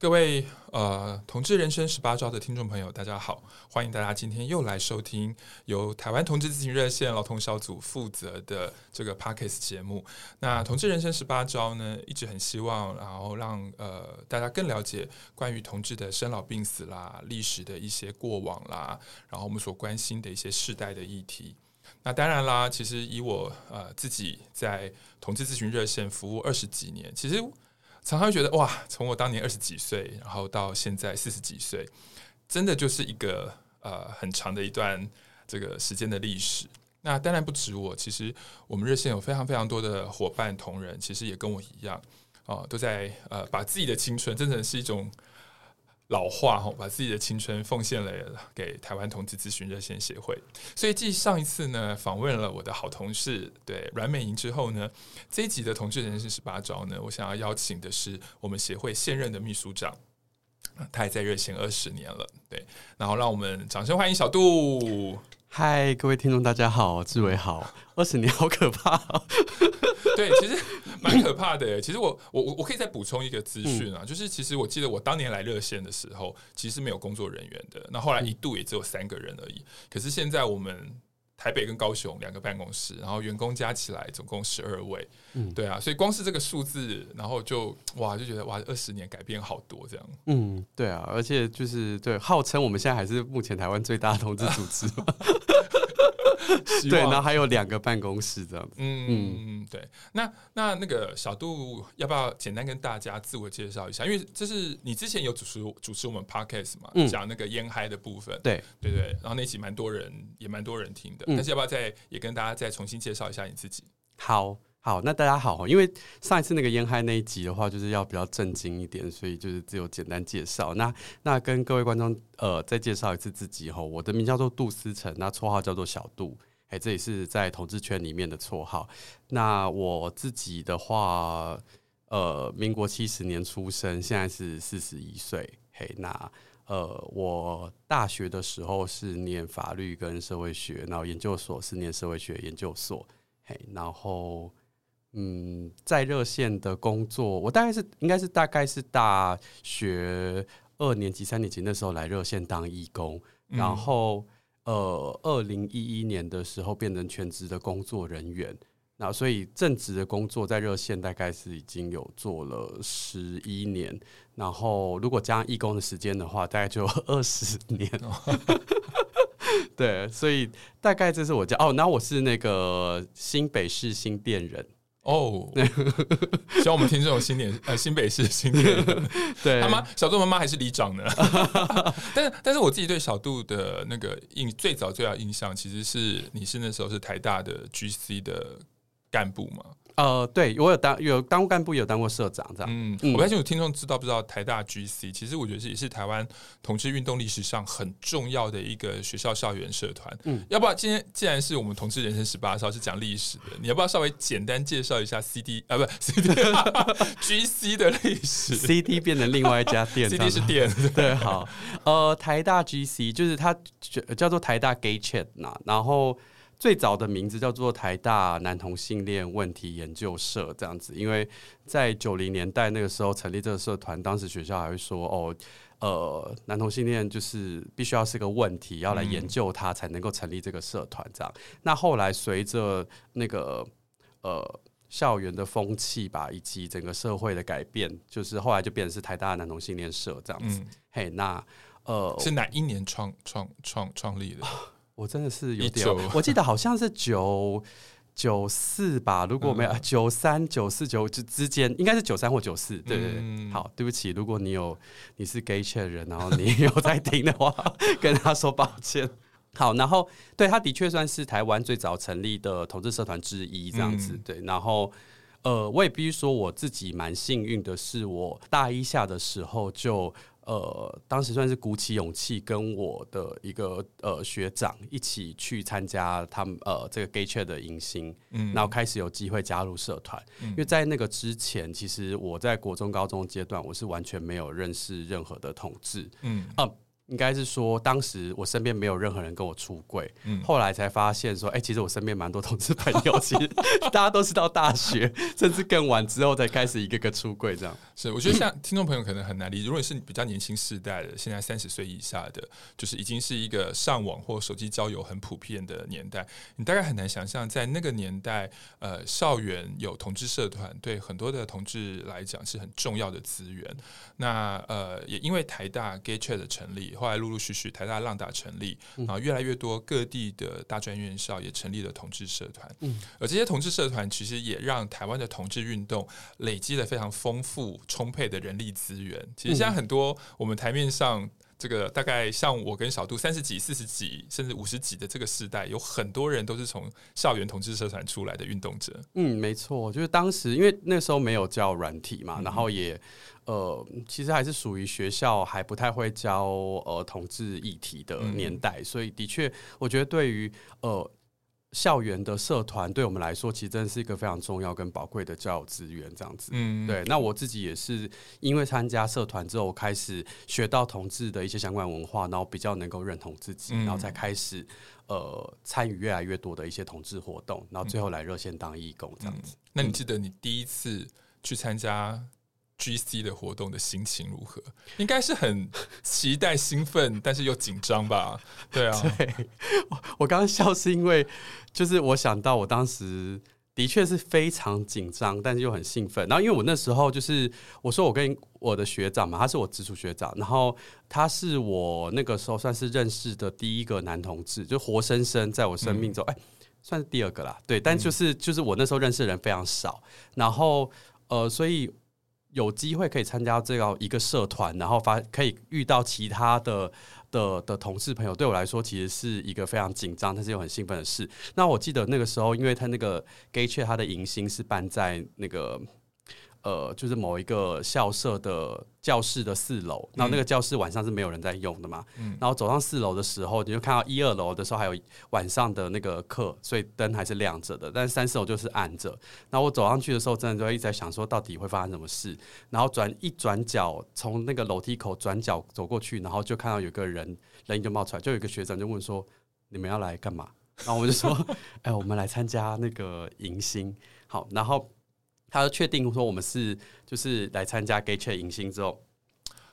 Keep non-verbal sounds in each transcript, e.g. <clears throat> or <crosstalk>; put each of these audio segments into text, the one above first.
各位呃，同志人生十八招的听众朋友，大家好，欢迎大家今天又来收听由台湾同志咨询热线老同小组负责的这个 Podcast 节目。那同志人生十八招呢，一直很希望然后让呃大家更了解关于同志的生老病死啦、历史的一些过往啦，然后我们所关心的一些世代的议题。那当然啦，其实以我呃自己在同志咨询热线服务二十几年，其实。常常会觉得哇，从我当年二十几岁，然后到现在四十几岁，真的就是一个呃很长的一段这个时间的历史。那当然不止我，其实我们热线有非常非常多的伙伴同仁，其实也跟我一样啊、都在呃把自己的青春，真的是一种。老化哈，把自己的青春奉献了给台湾同志咨询热线协会。所以继上一次呢访问了我的好同事对阮美莹之后呢，这一集的同志人生十八招呢，我想要邀请的是我们协会现任的秘书长，他也在热线二十年了，对。然后让我们掌声欢迎小杜。嗨，各位听众大家好，志伟好，二十年好可怕。<laughs> 对，其实。蛮可怕的，其实我我我可以再补充一个资讯啊，嗯、就是其实我记得我当年来热线的时候，其实是没有工作人员的，那后来一度也只有三个人而已。可是现在我们台北跟高雄两个办公室，然后员工加起来总共十二位，嗯，对啊，所以光是这个数字，然后就哇就觉得哇，二十年改变好多这样。嗯，对啊，而且就是对，号称我们现在还是目前台湾最大的同志组织。<laughs> <laughs> 对，然后还有两个办公室这样子。嗯嗯，对。那那那个小杜，要不要简单跟大家自我介绍一下？因为这是你之前有主持主持我们 Podcast 嘛，嗯、讲那个烟嗨的部分。对对对。然后那集蛮多人，也蛮多人听的。嗯、但是要不要再也跟大家再重新介绍一下你自己？好。好，那大家好，因为上一次那个烟嗨那一集的话，就是要比较震惊一点，所以就是只有简单介绍。那那跟各位观众呃再介绍一次自己哈，我的名叫做杜思成，那绰号叫做小杜，哎，这也是在同志圈里面的绰号。那我自己的话，呃，民国七十年出生，现在是四十一岁。嘿，那呃，我大学的时候是念法律跟社会学，然后研究所是念社会学研究所。嘿，然后。嗯，在热线的工作，我大概是应该是大概是大学二年级、三年级那时候来热线当义工，嗯、然后呃，二零一一年的时候变成全职的工作人员，那所以正职的工作在热线大概是已经有做了十一年，然后如果加上义工的时间的话，大概就 <laughs> 二十年。<laughs> 对，所以大概这是我家哦，那我是那个新北市新店人。哦，<laughs> 希望我们听这种新年呃新北市新年，<laughs> 对，他妈小杜妈妈还是里长呢，<laughs> 但是但是我自己对小杜的那个印最早最早印象，其实是你是那时候是台大的 GC 的干部嘛。呃，对，我有当有当过干部，也有当过社长，这样。嗯，我不太清楚听众知道不知道台大 GC，其实我觉得是也是台湾同志运动历史上很重要的一个学校校园社团。嗯，要不要今天既然是我们同志人生十八招是讲历史的，你要不要稍微简单介绍一下 CD 啊？不，CD GC <laughs> 的历史？CD 变成另外一家店，CD 是店。<laughs> 对，好，呃，台大 GC 就是它叫做台大 Gay Chat 呐，然后。最早的名字叫做台大男同性恋问题研究社，这样子，因为在九零年代那个时候成立这个社团，当时学校还会说，哦，呃，男同性恋就是必须要是个问题，要来研究它才能够成立这个社团，这样。那后来随着那个呃校园的风气吧，以及整个社会的改变，就是后来就变成是台大男同性恋社这样子。嗯、嘿，那呃是哪一年创创创创立的？<laughs> 我真的是有点，我记得好像是九九四吧，如果没有九三九四九之之间，应该是九三或九四。对对对，好，对不起，如果你有你是 gay chat 人，然后你 <laughs> 有在听的话，跟他说抱歉。好，然后对，他的确算是台湾最早成立的同志社团之一，这样子。对，然后呃，我也必须说我自己蛮幸运的是，我大一下的时候就。呃，当时算是鼓起勇气，跟我的一个呃学长一起去参加他们呃这个 Gay Chat 的迎新，嗯，然后开始有机会加入社团。嗯、因为在那个之前，其实我在国中、高中阶段，我是完全没有认识任何的同志，嗯应该是说，当时我身边没有任何人跟我出柜，嗯，后来才发现说，哎、欸，其实我身边蛮多同志朋友，其实 <laughs> 大家都是到大学甚至更晚之后才开始一个个出柜，这样。是，我觉得像听众朋友可能很难理解，如果是比较年轻世代的，现在三十岁以下的，就是已经是一个上网或手机交友很普遍的年代，你大概很难想象，在那个年代，呃，校园有同志社团，对很多的同志来讲是很重要的资源。那呃，也因为台大 Gay Chat 的成立。后来陆陆续续，台大浪打成立，然后越来越多各地的大专院校也成立了同志社团。嗯，而这些同志社团其实也让台湾的同志运动累积了非常丰富充沛的人力资源。其实现在很多我们台面上这个大概像我跟小杜三十几、四十几甚至五十几的这个世代，有很多人都是从校园同志社团出来的运动者。嗯，没错，就是当时因为那时候没有叫软体嘛，然后也。呃，其实还是属于学校还不太会教呃同志议题的年代，嗯、所以的确，我觉得对于呃校园的社团，对我们来说，其实真的是一个非常重要跟宝贵的教育资源。这样子，嗯，对。那我自己也是因为参加社团之后，开始学到同志的一些相关文化，然后比较能够认同自己，然后才开始呃参与越来越多的一些同志活动，然后最后来热线当义工这样子。嗯、那你记得你第一次去参加 GC 的活动的心情如何？应该是很期待、兴奋，但是又紧张吧？对啊，<laughs> 对，我刚刚笑是因为，就是我想到我当时的确是非常紧张，但是又很兴奋。然后因为我那时候就是我说我跟我的学长嘛，他是我直属学长，然后他是我那个时候算是认识的第一个男同志，就活生生在我生命中，哎、嗯，算是第二个啦。对，但就是就是我那时候认识的人非常少，然后呃，所以。有机会可以参加这样一个社团，然后发可以遇到其他的的的同事朋友，对我来说其实是一个非常紧张，但是又很兴奋的事。那我记得那个时候，因为他那个 Gay 雀他的迎新是办在那个。呃，就是某一个校舍的教室的四楼，然后那个教室晚上是没有人在用的嘛。嗯，然后走上四楼的时候，你就看到一二楼的时候还有晚上的那个课，所以灯还是亮着的。但是三四楼就是暗着。然后我走上去的时候，真的就一直在想说，到底会发生什么事？然后转一转角，从那个楼梯口转角走过去，然后就看到有个人人影就冒出来，就有一个学长就问说：“你们要来干嘛？”然后我就说：“ <laughs> 哎，我们来参加那个迎新。”好，然后。他就确定说我们是就是来参加 Gay Chat 迎新之后，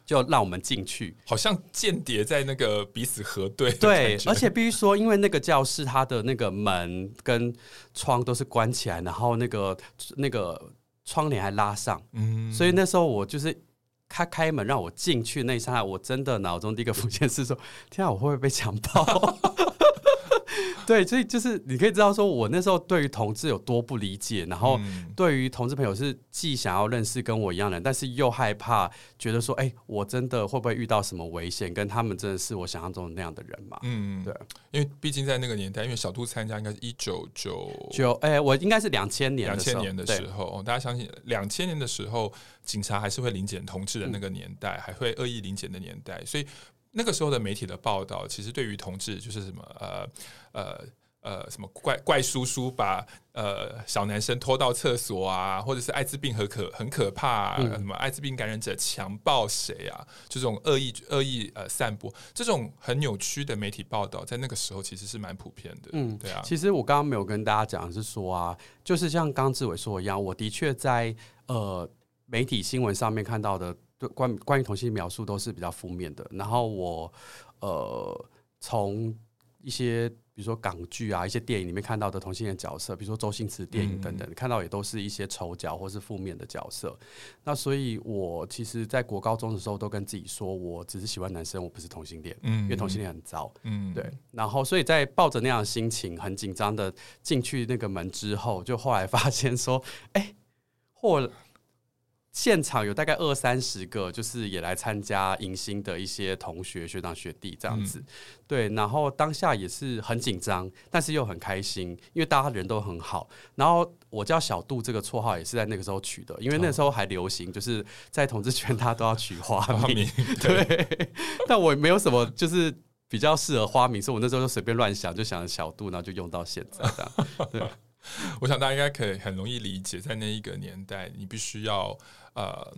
就让我们进去，好像间谍在那个彼此核对。对，而且必须说，因为那个教室它的那个门跟窗都是关起来，然后那个那个窗帘还拉上，嗯，所以那时候我就是他开门让我进去那一刹那，我真的脑中第一个浮现是说：天啊，我会不会被强暴？<laughs> <laughs> 对，所以就是你可以知道，说我那时候对于同志有多不理解，然后对于同志朋友是既想要认识跟我一样的人，但是又害怕，觉得说，哎，我真的会不会遇到什么危险？跟他们真的是我想象中的那样的人嘛？嗯，对，因为毕竟在那个年代，因为小兔参加应该是一九九九，哎，我应该是两千年，两千年的时候，大家相信两千年的时候，警察还是会临检同志的那个年代，还会恶意临检的年代，所以。那个时候的媒体的报道，其实对于同志就是什么呃呃呃什么怪怪叔叔把呃小男生拖到厕所啊，或者是艾滋病很可很可怕，啊，嗯、什么艾滋病感染者强暴谁啊，就这种恶意恶意呃散播这种很扭曲的媒体报道，在那个时候其实是蛮普遍的。嗯，对啊。其实我刚刚没有跟大家讲的是说啊，就是像刚志伟说的一样，我的确在呃媒体新闻上面看到的。对，关关于同性描述都是比较负面的。然后我呃从一些比如说港剧啊、一些电影里面看到的同性恋角色，比如说周星驰电影等等，嗯、看到也都是一些丑角或是负面的角色。那所以我其实，在国高中的时候都跟自己说，我只是喜欢男生，我不是同性恋，嗯，因为同性恋很糟，嗯，对。然后所以在抱着那样的心情，很紧张的进去那个门之后，就后来发现说，哎，或。现场有大概二三十个，就是也来参加迎新的一些同学、学长、学弟这样子。嗯、对，然后当下也是很紧张，但是又很开心，因为大家人都很好。然后我叫小杜这个绰号也是在那个时候取的，因为那时候还流行，就是在同志圈大家都要取花名。<laughs> 对，对但我没有什么就是比较适合花名，所以我那时候就随便乱想，就想小杜，然后就用到现在这样。对。<laughs> 我想大家应该可以很容易理解，在那一个年代，你必须要呃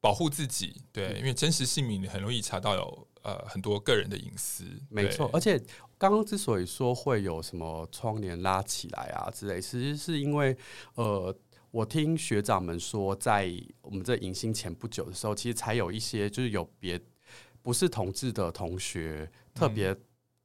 保护自己，对，因为真实姓名你很容易查到有呃很多个人的隐私，没错。而且刚刚之所以说会有什么窗帘拉起来啊之类，其实是因为呃，我听学长们说，在我们这迎新前不久的时候，其实才有一些就是有别不是同志的同学特别。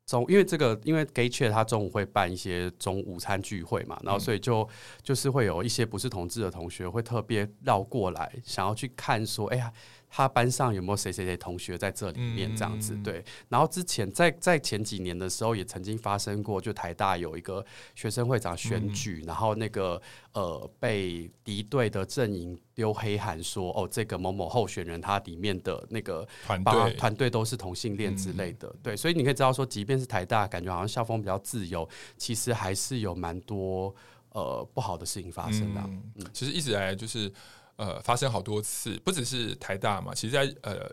中，因为这个，因为 Gay Chat 他中午会办一些中午餐聚会嘛，然后所以就就是会有一些不是同志的同学会特别绕过来，想要去看说，哎呀。他班上有没有谁谁谁同学在这里面这样子？对，然后之前在在前几年的时候也曾经发生过，就台大有一个学生会长选举，然后那个呃被敌对的阵营丢黑函说，哦，这个某某候选人他里面的那个团队团队都是同性恋之类的。对，所以你可以知道说，即便是台大，感觉好像校风比较自由，其实还是有蛮多呃不好的事情发生的。嗯，其实一直以来就是。呃，发生好多次，不只是台大嘛，其实在呃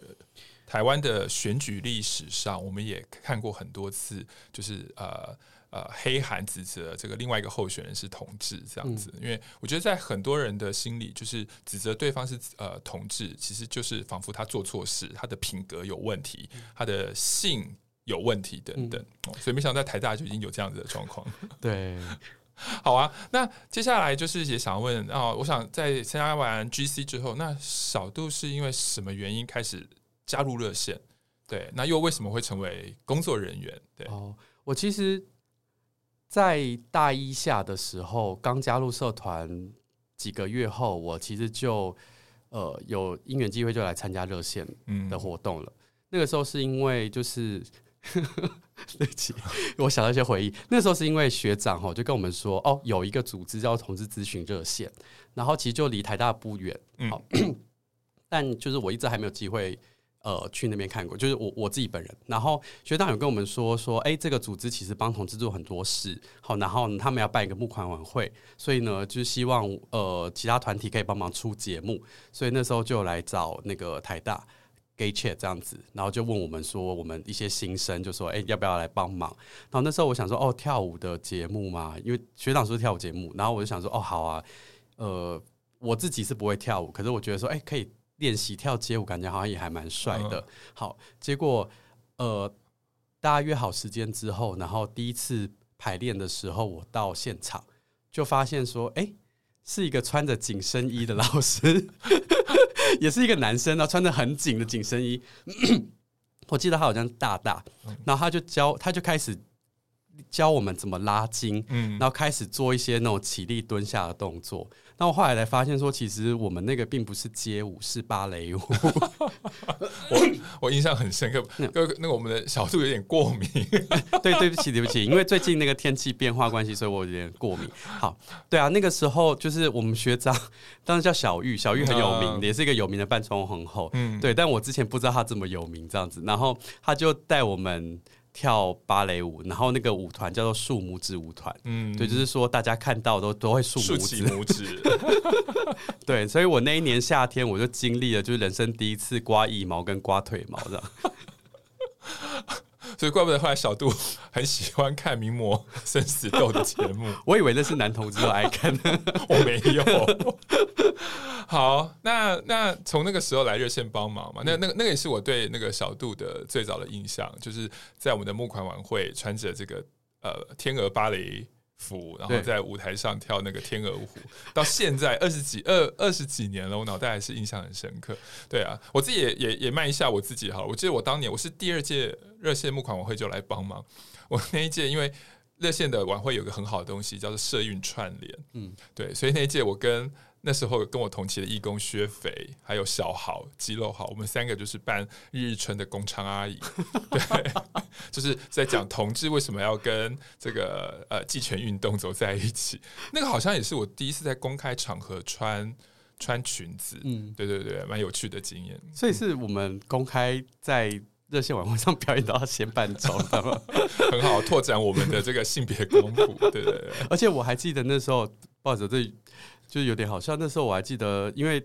台湾的选举历史上，我们也看过很多次，就是呃呃黑函指责这个另外一个候选人是同志这样子。嗯、因为我觉得在很多人的心里，就是指责对方是呃同志，其实就是仿佛他做错事，他的品格有问题，他的性有问题等等。嗯、所以没想到在台大就已经有这样子的状况。<laughs> 对。<laughs> 好啊，那接下来就是也想问啊，我想在参加完 GC 之后，那小杜是因为什么原因开始加入热线？对，那又为什么会成为工作人员？对，哦，我其实，在大一下的时候，刚加入社团几个月后，我其实就呃有因缘机会就来参加热线的活动了。嗯、那个时候是因为就是。<laughs> 对不起，我想到一些回忆。那时候是因为学长哈就跟我们说，哦，有一个组织叫同志咨询热线，然后其实就离台大不远，好，嗯、但就是我一直还没有机会呃去那边看过，就是我我自己本人。然后学长有跟我们说说，哎，这个组织其实帮同志做很多事，好，然后他们要办一个募款晚会，所以呢，就是希望呃其他团体可以帮忙出节目，所以那时候就来找那个台大。Gay Chat 这样子，然后就问我们说，我们一些新生就说，哎、欸，要不要来帮忙？然后那时候我想说，哦，跳舞的节目嘛，因为学长说跳舞节目，然后我就想说，哦，好啊，呃，我自己是不会跳舞，可是我觉得说，哎、欸，可以练习跳街舞，感觉好像也还蛮帅的。好，结果呃，大家约好时间之后，然后第一次排练的时候，我到现场就发现说，哎、欸，是一个穿着紧身衣的老师。<laughs> 也是一个男生，然后穿着很紧的紧身衣。<coughs> 我记得他好像大大，然后他就教，他就开始教我们怎么拉筋，嗯然后开始做一些那种起立蹲下的动作。那我后来才发现说，其实我们那个并不是街舞，是芭蕾舞。<laughs> 我我印象很深刻，那个那个我们的小度有点过敏。<laughs> 对，对不起，对不起，因为最近那个天气变化关系，所以我有点过敏。好，对啊，那个时候就是我们学长，当时叫小玉，小玉很有名，也是一个有名的扮装皇后。嗯，对，但我之前不知道他这么有名，这样子，然后他就带我们。跳芭蕾舞，然后那个舞团叫做竖拇指舞团，嗯，对，就是说大家看到都都会竖拇指，竖起拇指，<laughs> 对，所以我那一年夏天我就经历了，就是人生第一次刮腋毛跟刮腿毛这样。所以怪不得后来小杜 <laughs> 很喜欢看《名模生死斗》的节目，<laughs> 我以为那是男同志都爱看，<laughs> 我没有。好，那那从那个时候来热线帮忙嘛，那那个那个也是我对那个小杜的最早的印象，就是在我们的募款晚会穿着这个呃天鹅芭蕾服，然后在舞台上跳那个天鹅湖，到现在二十几二二十几年了，我脑袋还是印象很深刻。对啊，我自己也也也卖一下我自己哈，我记得我当年我是第二届热线募款晚会就来帮忙，我那一届因为热线的晚会有个很好的东西叫做社运串联，嗯，对，所以那一届我跟。那时候跟我同期的义工薛肥，还有小豪、肌肉好，我们三个就是扮日日春的工厂阿姨，<laughs> 对，就是在讲同志为什么要跟这个呃，继权运动走在一起。那个好像也是我第一次在公开场合穿穿裙子，嗯，对对对，蛮有趣的经验。所以是我们公开在热线晚会上表演都要先扮装的吗？<laughs> 很好，拓展我们的这个性别功夫。对对对，<laughs> 而且我还记得那时候，不好意思，这就是有点好笑。那时候我还记得，因为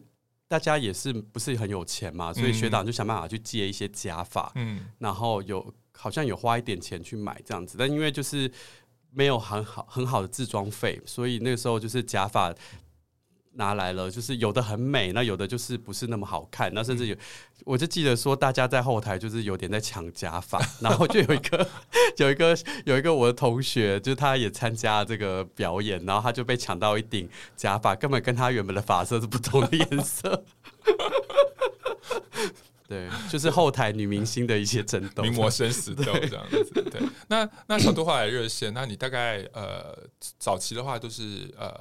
大家也是不是很有钱嘛，所以学长就想办法去借一些假发，嗯，然后有好像有花一点钱去买这样子，但因为就是没有很好很好的自装费，所以那个时候就是假发。拿来了，就是有的很美，那有的就是不是那么好看，那甚至有，我就记得说大家在后台就是有点在抢假发，<laughs> 然后就有一个 <laughs> 有一个有一个我的同学，就是他也参加这个表演，然后他就被抢到一顶假发，根本跟他原本的发色是不同的颜色。<laughs> 对，就是后台女明星的一些争斗，名模生死斗这样子。对，那那小杜后来热线，那你大概呃早期的话都是呃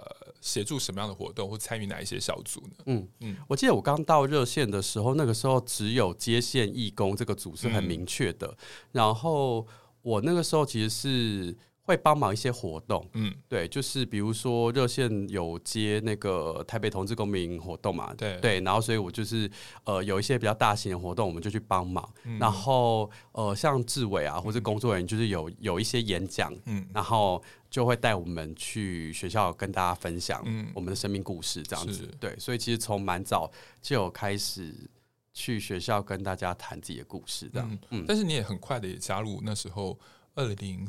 协助什么样的活动，或参与哪一些小组呢？嗯嗯，我记得我刚到热线的时候，那个时候只有接线义工这个组是很明确的，嗯、然后我那个时候其实是。会帮忙一些活动，嗯，对，就是比如说热线有接那个台北同志公民活动嘛，对。对，然后所以我就是呃有一些比较大型的活动，我们就去帮忙，嗯、然后呃像志伟啊或者工作人员就是有有一些演讲，嗯，然后就会带我们去学校跟大家分享我们的生命故事这样子，嗯、对，所以其实从蛮早就有开始去学校跟大家谈自己的故事这样，嗯，嗯，但是你也很快的也加入那时候二零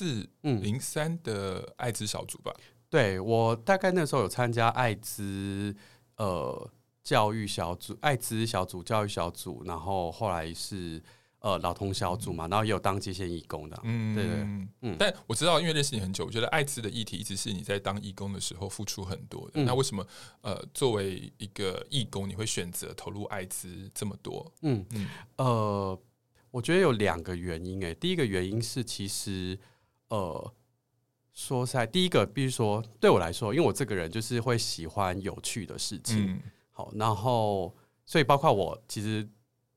四零三的艾滋小组吧？嗯、对，我大概那时候有参加艾滋呃教育小组、艾滋小组教育小组，然后后来是呃老同小组嘛，然后也有当接线义工的。嗯，对对，嗯。但我知道，因为认识你很久，我觉得艾滋的议题一直是你在当义工的时候付出很多的。嗯、那为什么呃作为一个义工，你会选择投入艾滋这么多？嗯嗯呃，我觉得有两个原因诶、欸，第一个原因是其实。呃，说实在，第一个必须说，对我来说，因为我这个人就是会喜欢有趣的事情，嗯、好，然后所以包括我其实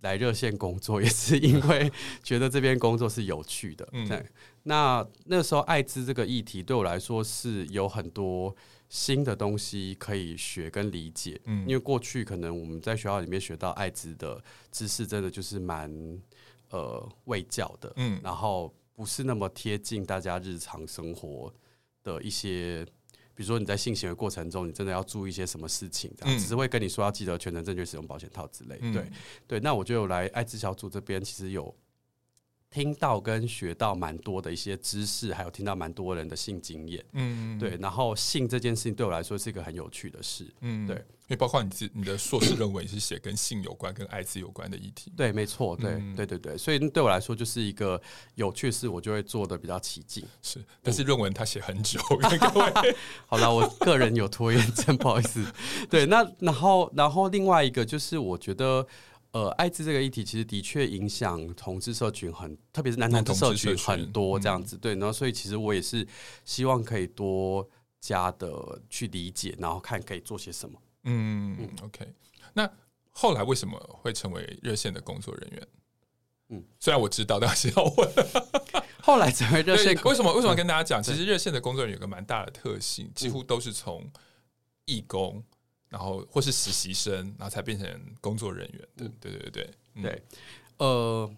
来热线工作，也是因为觉得这边工作是有趣的。嗯、对，那那时候艾滋这个议题对我来说是有很多新的东西可以学跟理解，嗯，因为过去可能我们在学校里面学到艾滋的知识，真的就是蛮呃未教的，嗯，然后。不是那么贴近大家日常生活的一些，比如说你在性行为过程中，你真的要注意一些什么事情，这样只是会跟你说要记得全程正确使用保险套之类。对、嗯、对，那我就有来艾滋小组这边，其实有听到跟学到蛮多的一些知识，还有听到蛮多人的性经验。嗯，对，然后性这件事情对我来说是一个很有趣的事。嗯，对。因为包括你自你的硕士论文也是写跟性有关、跟艾滋有关的议题。对，没错，对，嗯、对对对，所以对我来说就是一个有趣事，我就会做的比较起劲。是，但是论文他写很久，<laughs> <laughs> 好了，我个人有拖延症，不好意思。对，那然后然后另外一个就是我觉得，呃，艾滋这个议题其实的确影响同志社群很，特别是男同志社群很多这样子。对，然后所以其实我也是希望可以多加的去理解，然后看可以做些什么。嗯嗯，OK。那后来为什么会成为热线的工作人员？嗯，虽然我知道，但是要问。<laughs> 后来成为热线，为什么？为什么跟大家讲？其实热线的工作人员有个蛮大的特性，几乎都是从义工，然后或是实习生，然后才变成工作人员的。对对对对对，呃，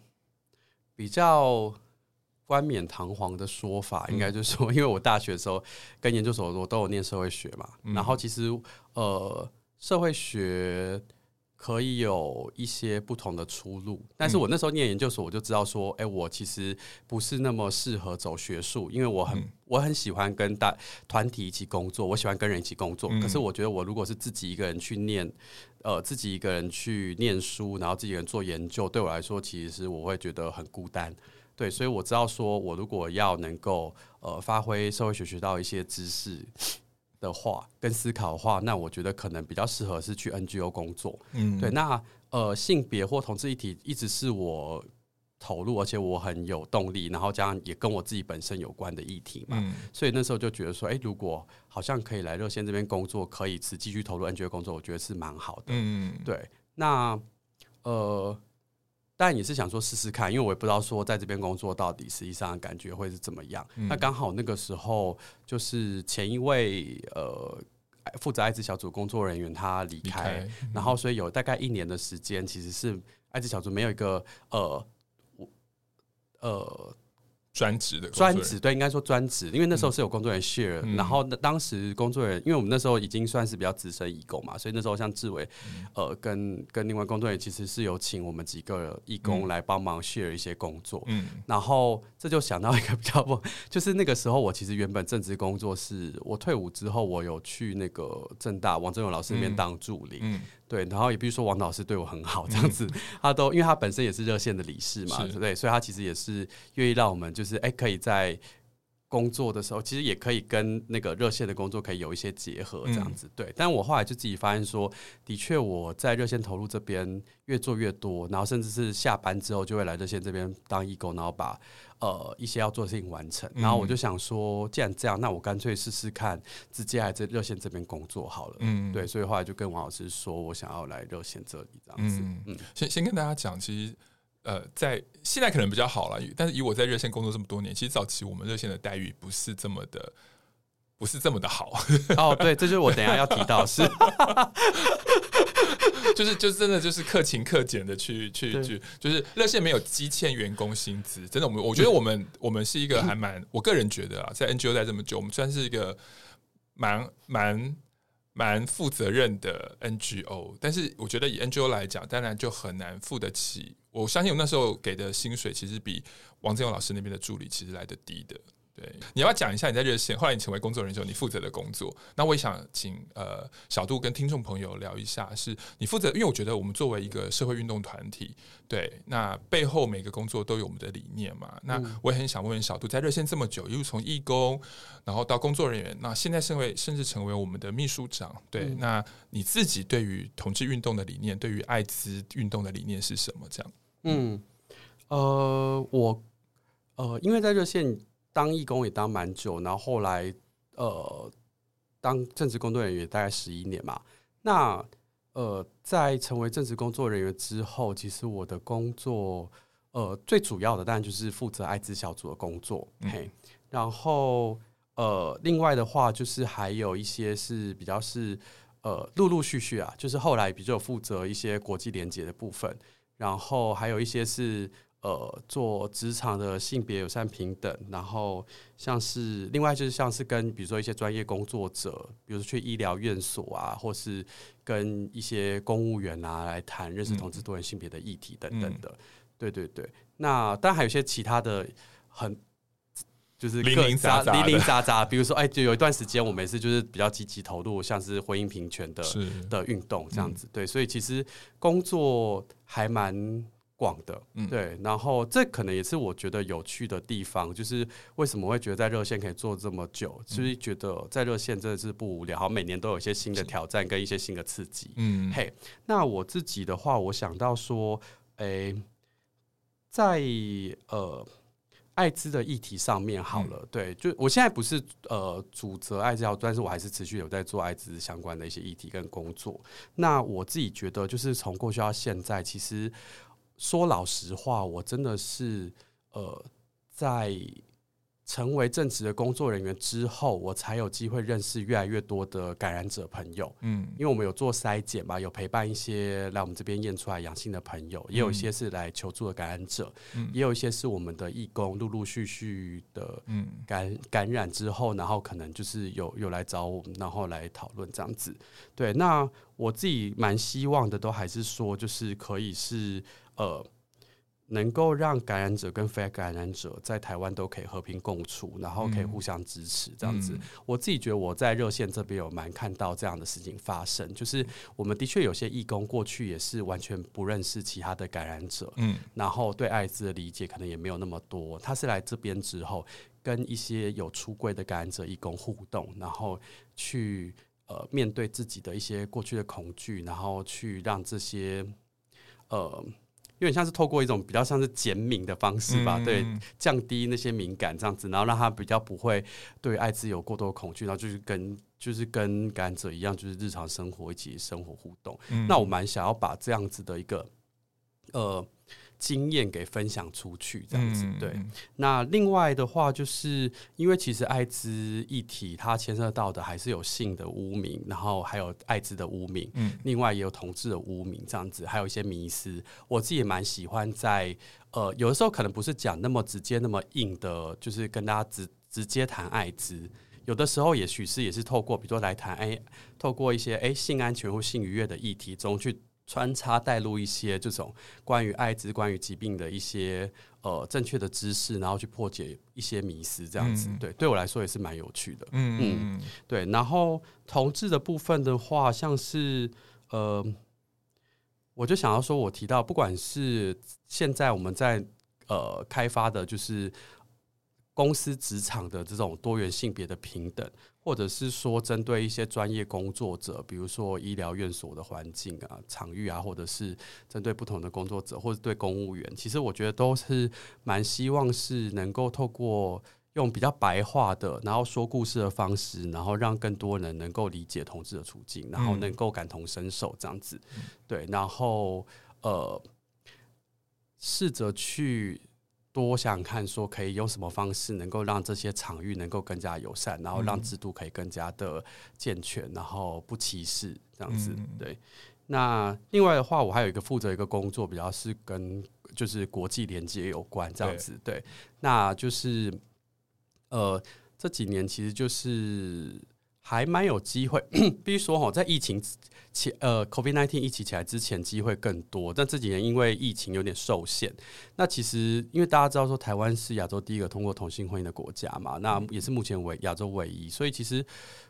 比较。冠冕堂皇的说法，应该就是说，<laughs> 因为我大学的时候跟研究所我都有念社会学嘛，然后其实呃，社会学可以有一些不同的出路，但是我那时候念研究所，我就知道说，哎，我其实不是那么适合走学术，因为我很我很喜欢跟大团体一起工作，我喜欢跟人一起工作，可是我觉得我如果是自己一个人去念，呃，自己一个人去念书，然后自己一个人做研究，对我来说，其实我会觉得很孤单。对，所以我知道，说我如果要能够呃发挥社会学学到一些知识的话，跟思考的话，那我觉得可能比较适合是去 NGO 工作。嗯，对，那呃性别或同志议题一直是我投入，而且我很有动力，然后加上也跟我自己本身有关的议题嘛。嗯，所以那时候就觉得说，哎，如果好像可以来热线这边工作，可以持继续投入 NGO 工作，我觉得是蛮好的。嗯，对，那呃。但也是想说试试看，因为我也不知道说在这边工作到底实际上感觉会是怎么样。嗯、那刚好那个时候就是前一位呃负责艾滋小组工作人员他离开，开嗯、然后所以有大概一年的时间，其实是艾滋小组没有一个呃，呃。专职的专职对，应该说专职，因为那时候是有工作人员 share，、嗯、然后当时工作人员，因为我们那时候已经算是比较资深义工嘛，所以那时候像志伟，嗯、呃，跟跟另外工作人员其实是有请我们几个义工来帮忙 share 一些工作，嗯，然后这就想到一个比较不，就是那个时候我其实原本正职工作是我退伍之后，我有去那个正大王振勇老师那边当助理，嗯。嗯对，然后也比如说王老师对我很好，这样子，嗯、他都因为他本身也是热线的理事嘛，是。对，所以他其实也是愿意让我们就是哎，可以在工作的时候，其实也可以跟那个热线的工作可以有一些结合，这样子。嗯、对，但我后来就自己发现说，的确我在热线投入这边越做越多，然后甚至是下班之后就会来热线这边当义工，然后把。呃，一些要做的事情完成，然后我就想说，既然这样，那我干脆试试看，直接来这热线这边工作好了。嗯，对，所以后来就跟王老师说，我想要来热线这里这样子。嗯嗯，先先跟大家讲，其实呃，在现在可能比较好了，但是以我在热线工作这么多年，其实早期我们热线的待遇不是这么的，不是这么的好。哦，对，这就是我等一下要提到 <laughs> 是。就是就真的就是克勤克俭的去去去，就是热线没有积欠员工薪资，真的我们我觉得我们我们是一个还蛮，我个人觉得啊，在 NGO 待这么久，我们算是一个蛮蛮蛮负责任的 NGO，但是我觉得以 NGO 来讲，当然就很难付得起。我相信我那时候给的薪水，其实比王振勇老师那边的助理其实来的低的。对，你要不要讲一下你在热线，后来你成为工作人员之后，你负责的工作。那我也想请呃小杜跟听众朋友聊一下，是你负责，因为我觉得我们作为一个社会运动团体，对，那背后每个工作都有我们的理念嘛。那我也很想问问小杜，在热线这么久，一路从义工，然后到工作人员，那现在成为甚至成为我们的秘书长，对，嗯、那你自己对于同志运动的理念，对于艾滋运动的理念是什么？这样，嗯，呃，我呃，因为在热线。当义工也当蛮久，然后后来呃当正职工作人员大概十一年嘛。那呃在成为正职工作人员之后，其实我的工作呃最主要的当然就是负责艾滋小组的工作，嗯、嘿。然后呃另外的话就是还有一些是比较是呃陆陆续续啊，就是后来比较负责一些国际连结的部分，然后还有一些是。呃，做职场的性别友善平等，然后像是另外就是像是跟比如说一些专业工作者，比如说去医疗院所啊，或是跟一些公务员啊来谈认识同志多元性别的议题等等的。嗯、对对对，那当然还有一些其他的很就是零零杂杂零零杂杂，比如说哎，就有一段时间我们也是就是比较积极投入，像是婚姻平权的是的运动这样子。嗯、对，所以其实工作还蛮。广的，嗯，对，然后这可能也是我觉得有趣的地方，就是为什么会觉得在热线可以做这么久，其实觉得在热线真的是不无聊，好，每年都有一些新的挑战跟一些新的刺激，嗯，嘿，那我自己的话，我想到说，诶，在呃。艾滋的议题上面好了，嗯、对，就我现在不是呃主责艾滋药，但是我还是持续有在做艾滋相关的一些议题跟工作。那我自己觉得，就是从过去到现在，其实说老实话，我真的是呃在。成为正职的工作人员之后，我才有机会认识越来越多的感染者朋友。嗯，因为我们有做筛检嘛，有陪伴一些来我们这边验出来阳性的朋友，也有一些是来求助的感染者，嗯，也有一些是我们的义工，陆陆续续的感感染之后，然后可能就是有有来找我们，然后来讨论这样子。对，那我自己蛮希望的，都还是说，就是可以是呃。能够让感染者跟非感染者在台湾都可以和平共处，然后可以互相支持，这样子。嗯、我自己觉得我在热线这边有蛮看到这样的事情发生，就是我们的确有些义工过去也是完全不认识其他的感染者，嗯，然后对艾滋的理解可能也没有那么多。他是来这边之后，跟一些有出柜的感染者义工互动，然后去呃面对自己的一些过去的恐惧，然后去让这些呃。有点像是透过一种比较像是减敏的方式吧，嗯、对，降低那些敏感这样子，然后让他比较不会对艾滋有过多的恐惧，然后就是跟就是跟感染者一样，就是日常生活一起生活互动。嗯、那我蛮想要把这样子的一个呃。经验给分享出去，这样子。嗯、对，那另外的话，就是因为其实艾滋议题它牵涉到的还是有性的污名，然后还有艾滋的污名，嗯，另外也有同志的污名，这样子，还有一些迷思。我自己也蛮喜欢在呃，有的时候可能不是讲那么直接、那么硬的，就是跟大家直直接谈艾滋。有的时候也许是也是透过，比如说来谈，哎，透过一些哎性安全或性愉悦的议题中去穿插带入一些这种关于艾滋、关于疾病的一些呃正确的知识，然后去破解一些迷思，这样子，嗯、对，对我来说也是蛮有趣的。嗯嗯，对。然后同志的部分的话，像是呃，我就想要说，我提到不管是现在我们在呃开发的，就是。公司职场的这种多元性别的平等，或者是说针对一些专业工作者，比如说医疗院所的环境啊、场域啊，或者是针对不同的工作者，或者对公务员，其实我觉得都是蛮希望是能够透过用比较白话的，然后说故事的方式，然后让更多人能够理解同志的处境，然后能够感同身受这样子。对，然后呃，试着去。多想看，说可以用什么方式能够让这些场域能够更加友善，然后让制度可以更加的健全，然后不歧视这样子。对。那另外的话，我还有一个负责一个工作，比较是跟就是国际连接有关这样子。对。那就是呃这几年其实就是。还蛮有机会，<coughs> 必须说哈，在疫情前，呃 COVID nineteen 一起来之前，机会更多。但这几年因为疫情有点受限，那其实因为大家知道说，台湾是亚洲第一个通过同性婚姻的国家嘛，那也是目前为亚洲唯一，所以其实，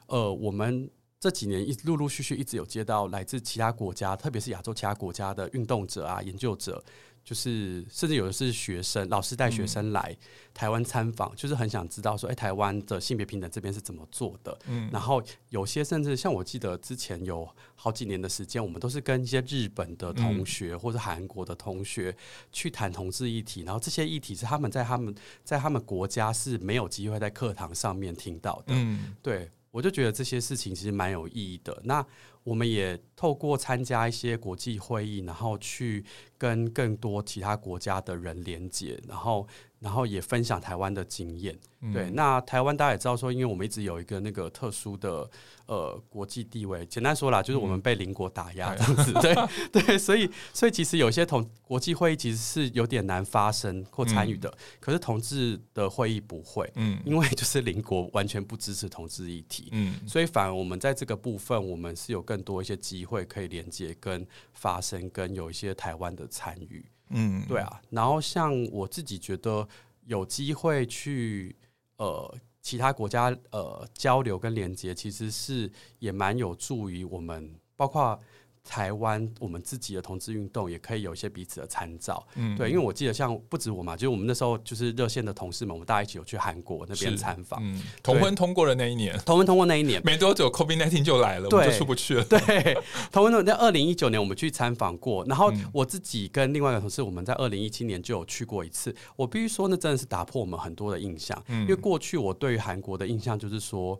呃，我们这几年一陆陆续续一直有接到来自其他国家，特别是亚洲其他国家的运动者啊、研究者。就是，甚至有的是学生，老师带学生来台湾参访，就是很想知道说，哎，台湾的性别平等这边是怎么做的？嗯，然后有些甚至像我记得之前有好几年的时间，我们都是跟一些日本的同学或者韩国的同学去谈同志议题，然后这些议题是他们在他们在他们国家是没有机会在课堂上面听到的。嗯，对，我就觉得这些事情其实蛮有意义的。那我们也透过参加一些国际会议，然后去跟更多其他国家的人连接，然后。然后也分享台湾的经验，对。那台湾大家也知道说，因为我们一直有一个那个特殊的呃国际地位，简单说啦，就是我们被邻国打压这样子，<laughs> 对对。所以所以其实有些同国际会议其实是有点难发生或参与的，可是同志的会议不会，嗯，因为就是邻国完全不支持同志议题，嗯，所以反而我们在这个部分，我们是有更多一些机会可以连接跟发生，跟有一些台湾的参与。嗯，对啊，然后像我自己觉得有机会去呃其他国家呃交流跟连接，其实是也蛮有助于我们，包括。台湾我们自己的同志运动也可以有一些彼此的参照，嗯，对，因为我记得像不止我嘛，就是我们那时候就是热线的同事们，我们大家一起有去韩国那边参访，嗯，同婚通过的那一年，同婚通过那一年。没多久，COVID-19 就来了，我们就出不去了，<laughs> 对，同婚通在二零一九年我们去参访过，然后我自己跟另外一个同事，我们在二零一七年就有去过一次，我必须说那真的是打破我们很多的印象，嗯，因为过去我对于韩国的印象就是说。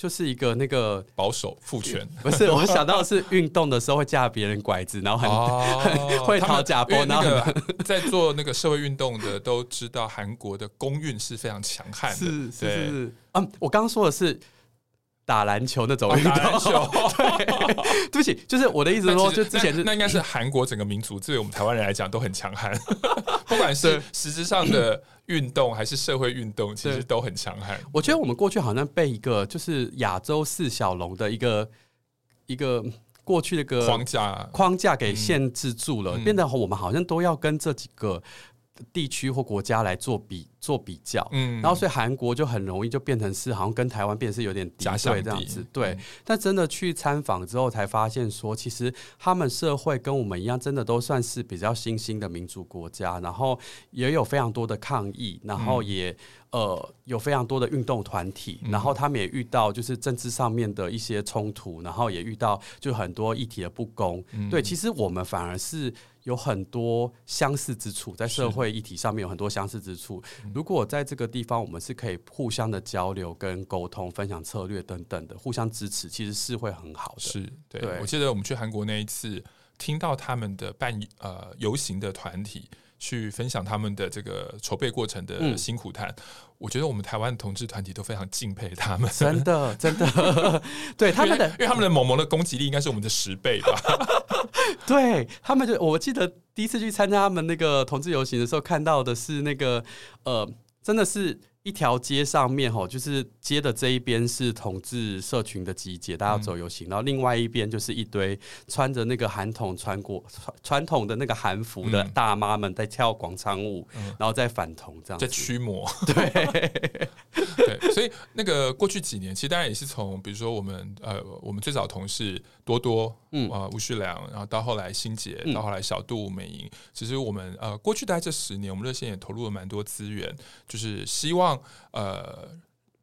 就是一个那个保守父权，<laughs> 不是我想到的是运动的时候会架别人拐子，然后很、哦、很 <laughs> 会讨假波，然后 <laughs> 在做那个社会运动的都知道韩国的公运是非常强悍的，是是是是，嗯，我刚刚说的是。打篮球那种运动，哦、球。<laughs> 对，<laughs> 对不起，就是我的意思是说，就之前是那，那应该是韩国整个民族，对于我们台湾人来讲都很强悍，<laughs> 不管是实质上的运动还是社会运动，其实都很强悍。我觉得我们过去好像被一个就是亚洲四小龙的一个一个过去的一个框架。框架给限制住了，嗯、变得我们好像都要跟这几个地区或国家来做比。做比较，嗯，然后所以韩国就很容易就变成是好像跟台湾变成是有点敌对这样子，对。但真的去参访之后才发现说，其实他们社会跟我们一样，真的都算是比较新兴的民主国家，然后也有非常多的抗议，然后也呃有非常多的运动团体，然后他们也遇到就是政治上面的一些冲突，然后也遇到就很多议题的不公，对。其实我们反而是有很多相似之处，在社会议题上面有很多相似之处。如果在这个地方，我们是可以互相的交流、跟沟通、分享策略等等的，互相支持，其实是会很好的。是对，对我记得我们去韩国那一次，听到他们的办呃游行的团体，去分享他们的这个筹备过程的辛苦谈。嗯、我觉得我们台湾的同志团体都非常敬佩他们，真的真的，<laughs> 对他们的，因为他们的萌萌的攻击力应该是我们的十倍吧？<laughs> 对他们就，我记得第一次去参加他们那个同志游行的时候，看到的是那个呃，真的是。一条街上面吼，就是街的这一边是同志社群的集结，大家要走游行，嗯、然后另外一边就是一堆穿着那个韩统穿过传统的那个韩服的大妈们在跳广场舞，嗯、然后在反同这样，在驱魔。<laughs> 对，<laughs> 对，所以那个过去几年，其实当然也是从比如说我们呃，我们最早同事多多，嗯啊、呃，吴旭良，然后到后来新杰，到后来小杜美莹，其实我们呃过去大概这十年，我们热线也投入了蛮多资源，就是希望。呃，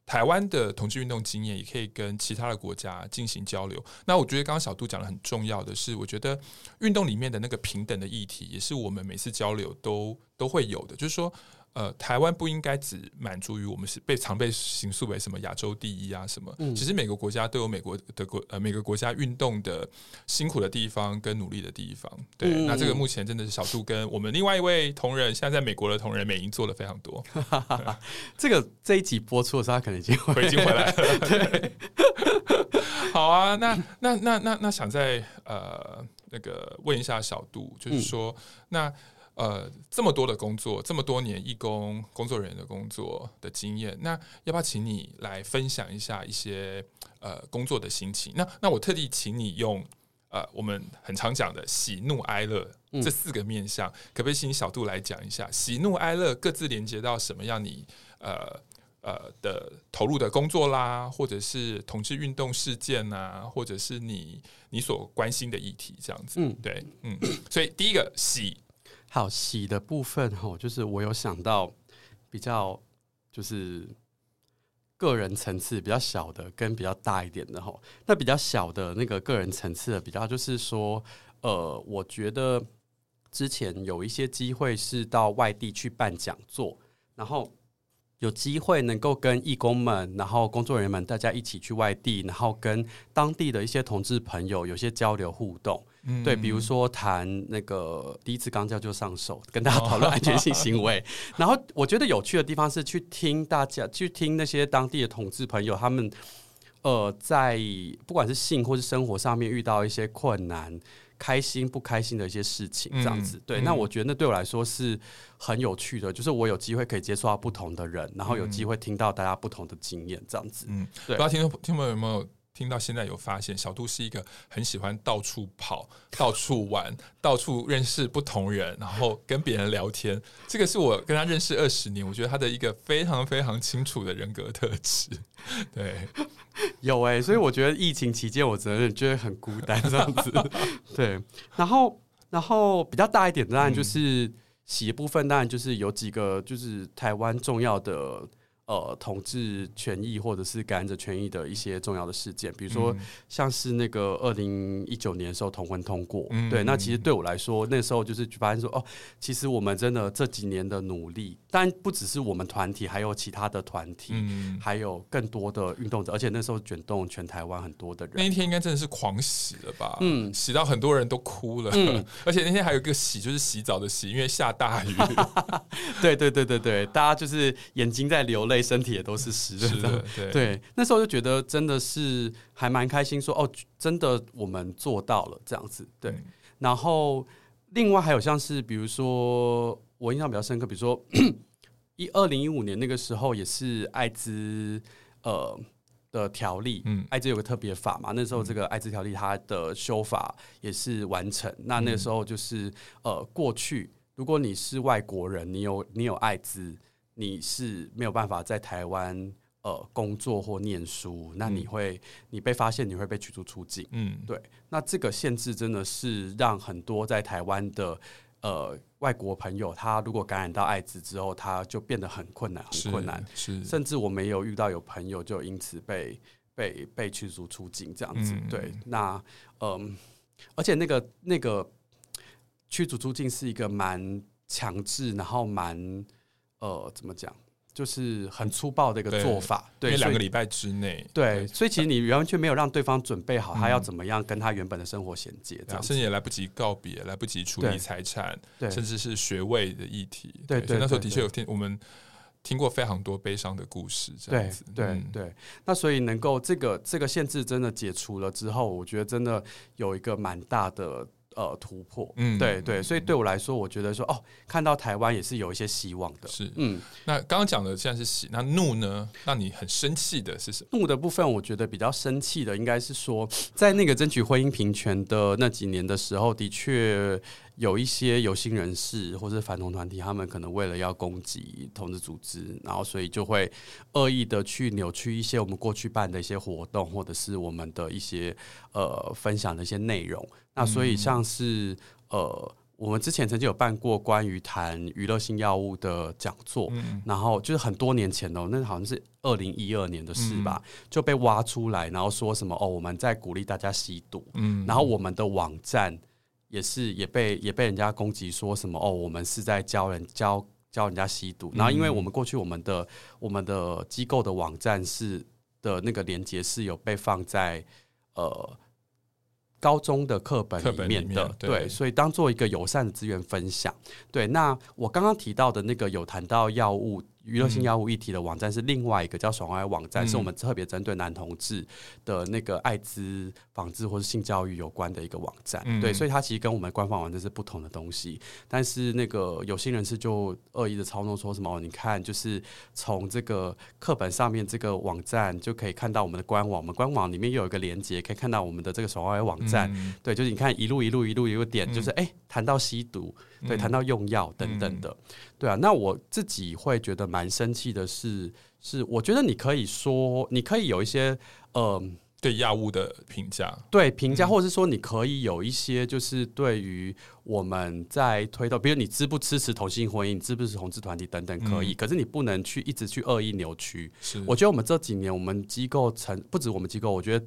台湾的同志运动经验也可以跟其他的国家进行交流。那我觉得刚刚小杜讲的很重要的是，我觉得运动里面的那个平等的议题，也是我们每次交流都都会有的，就是说。呃，台湾不应该只满足于我们是被常被形塑为什么亚洲第一啊什么？嗯、其实每个国家都有美国的国呃每个国家运动的辛苦的地方跟努力的地方。对，嗯、那这个目前真的是小杜跟我们另外一位同仁，现在在美国的同仁美英做的非常多。<laughs> 这个这一集播出的时候，他可能已经回已经回来了。<laughs> 对，<laughs> 好啊，那那那那那想再呃那个问一下小杜，就是说、嗯、那。呃，这么多的工作，这么多年义工工作人员的工作的经验，那要不要请你来分享一下一些呃工作的心情？那那我特地请你用呃我们很常讲的喜怒哀乐这四个面向，嗯、可不可以请小杜来讲一下喜怒哀乐各自连接到什么样你呃呃的投入的工作啦，或者是同志运动事件啊，或者是你你所关心的议题这样子？嗯，对，嗯，所以第一个喜。好，喜的部分吼，就是我有想到比较就是个人层次比较小的，跟比较大一点的吼。那比较小的那个个人层次的比较，就是说，呃，我觉得之前有一些机会是到外地去办讲座，然后有机会能够跟义工们，然后工作人员们大家一起去外地，然后跟当地的一些同志朋友有些交流互动。对，比如说谈那个第一次刚交就上手，跟大家讨论安全性行为。<laughs> 然后我觉得有趣的地方是去听大家，去听那些当地的同志朋友，他们呃在不管是性或是生活上面遇到一些困难、开心不开心的一些事情，这样子。对，那我觉得那对我来说是很有趣的，就是我有机会可以接触到不同的人，然后有机会听到大家不同的经验，这样子。嗯，对。不知道听众听众有没有？听到现在有发现，小杜是一个很喜欢到处跑、<laughs> 到处玩、到处认识不同人，然后跟别人聊天。这个是我跟他认识二十年，我觉得他的一个非常非常清楚的人格特质。对，有哎、欸，所以我觉得疫情期间我真的觉得很孤单 <laughs> 这样子。对，然后然后比较大一点，当然就是喜的部分，当然就是有几个就是台湾重要的。呃，统治权益或者是感染者权益的一些重要的事件，比如说像是那个二零一九年的时候同婚通过，嗯、对，那其实对我来说，那时候就是发现说，哦，其实我们真的这几年的努力，但不只是我们团体，还有其他的团体，嗯、还有更多的运动者，而且那时候卷动全台湾很多的人，那一天应该真的是狂喜了吧？嗯，喜到很多人都哭了，嗯、而且那天还有一个喜，就是洗澡的洗，因为下大雨，<laughs> 对对对对对，大家就是眼睛在流泪。身体也都是湿的，的，对，对，那时候就觉得真的是还蛮开心说，说哦，真的我们做到了这样子，对。嗯、然后另外还有像是比如说我印象比较深刻，比如说 <clears throat> 一二零一五年那个时候也是艾滋呃的条例，嗯，艾滋有个特别法嘛，那时候这个艾滋条例它的修法也是完成，嗯、那那个时候就是呃过去如果你是外国人，你有你有艾滋。你是没有办法在台湾呃工作或念书，那你会你被发现你会被驱逐出境。嗯，对。那这个限制真的是让很多在台湾的呃外国朋友，他如果感染到艾滋之后，他就变得很困难，很困难。是，是甚至我没有遇到有朋友就因此被被被驱逐出境这样子。嗯、对，那嗯、呃，而且那个那个驱逐出境是一个蛮强制，然后蛮。呃，怎么讲？就是很粗暴的一个做法，对，两个礼拜之内，对，所以其实你完全没有让对方准备好，他要怎么样跟他原本的生活衔接，这样甚至也来不及告别，来不及处理财产，甚至是学位的议题，对，所以那时候的确有听我们听过非常多悲伤的故事，这样子，对对。那所以能够这个这个限制真的解除了之后，我觉得真的有一个蛮大的。呃，突破，嗯，对对，所以对我来说，我觉得说，哦，看到台湾也是有一些希望的，是，嗯。那刚刚讲的现在是喜，那怒呢？让你很生气的是什么？怒的部分，我觉得比较生气的，应该是说，在那个争取婚姻平权的那几年的时候，的确有一些有心人士或者反同团体，他们可能为了要攻击同志组织，然后所以就会恶意的去扭曲一些我们过去办的一些活动，或者是我们的一些呃分享的一些内容。那所以像是呃，我们之前曾经有办过关于谈娱乐性药物的讲座，然后就是很多年前哦，那好像是二零一二年的事吧，就被挖出来，然后说什么哦，我们在鼓励大家吸毒，然后我们的网站也是也被也被人家攻击说什么哦，我们是在教人教教人家吸毒，然后因为我们过去我们的我们的机构的网站是的那个连接是有被放在呃。高中的课本里面的，对，所以当做一个友善的资源分享。对，那我刚刚提到的那个有谈到药物。娱乐性药物议题的网站是另外一个叫爽爱网站，是我们特别针对男同志的那个艾滋防治或是性教育有关的一个网站。对，所以它其实跟我们官方网站是不同的东西。但是那个有心人士就恶意的操弄，说什么？你看，就是从这个课本上面这个网站就可以看到我们的官网，我们官网里面又有一个连接，可以看到我们的这个爽爱网站。对，就是你看一路一路一路一路点，就是哎，谈到吸毒，对，谈到用药等等的。对啊，那我自己会觉得蛮生气的是，是我觉得你可以说，你可以有一些呃对药物的评价，对评价，或者是说你可以有一些就是对于我们在推动，比如你支不支持同性婚姻，你支不支持同志团体等等，可以，可是你不能去一直去恶意扭曲。是，我觉得我们这几年我们机构成不止我们机构，我觉得。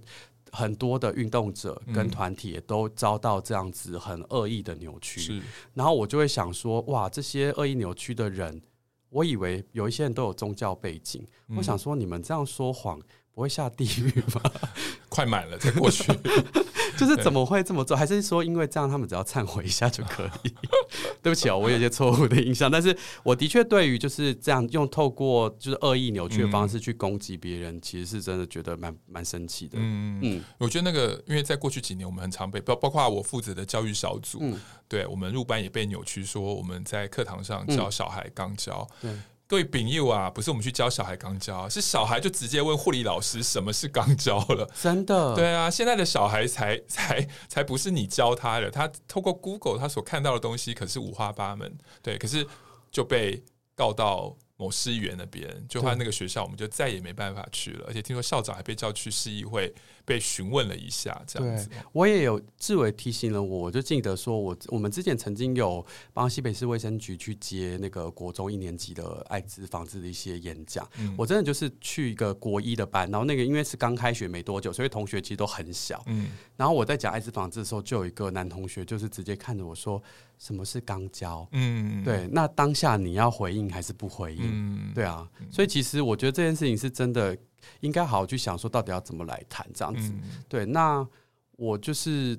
很多的运动者跟团体也都遭到这样子很恶意的扭曲，然后我就会想说，哇，这些恶意扭曲的人，我以为有一些人都有宗教背景，我想说，你们这样说谎不会下地狱吗？<laughs> 快满了，再过去。<laughs> 就是怎么会这么做？还是说因为这样他们只要忏悔一下就可以？<laughs> 对不起哦，我有些错误的印象。但是我的确对于就是这样用透过就是恶意扭曲的方式去攻击别人，其实是真的觉得蛮蛮生气的。嗯嗯，我觉得那个因为在过去几年我们很常被包包括我负责的教育小组，嗯、对我们入班也被扭曲说我们在课堂上教小孩刚教。对。各位丙友啊，不是我们去教小孩肛交，是小孩就直接问护理老师什么是肛交了。真的？对啊，现在的小孩才 <laughs> 才才不是你教他的，他透过 Google 他所看到的东西可是五花八门。对，可是就被告到。某市议员那边，就他那个学校，我们就再也没办法去了。而且听说校长还被叫去市议会，被询问了一下，这样子。我也有志伟提醒了我，我就记得说我我们之前曾经有帮西北市卫生局去接那个国中一年级的艾滋防治的一些演讲。嗯、我真的就是去一个国一的班，然后那个因为是刚开学没多久，所以同学其实都很小。嗯，然后我在讲艾滋防治的时候，就有一个男同学就是直接看着我说。什么是肛交？嗯，对，那当下你要回应还是不回应？嗯，对啊，所以其实我觉得这件事情是真的应该好好去想，说到底要怎么来谈这样子。嗯、对，那我就是。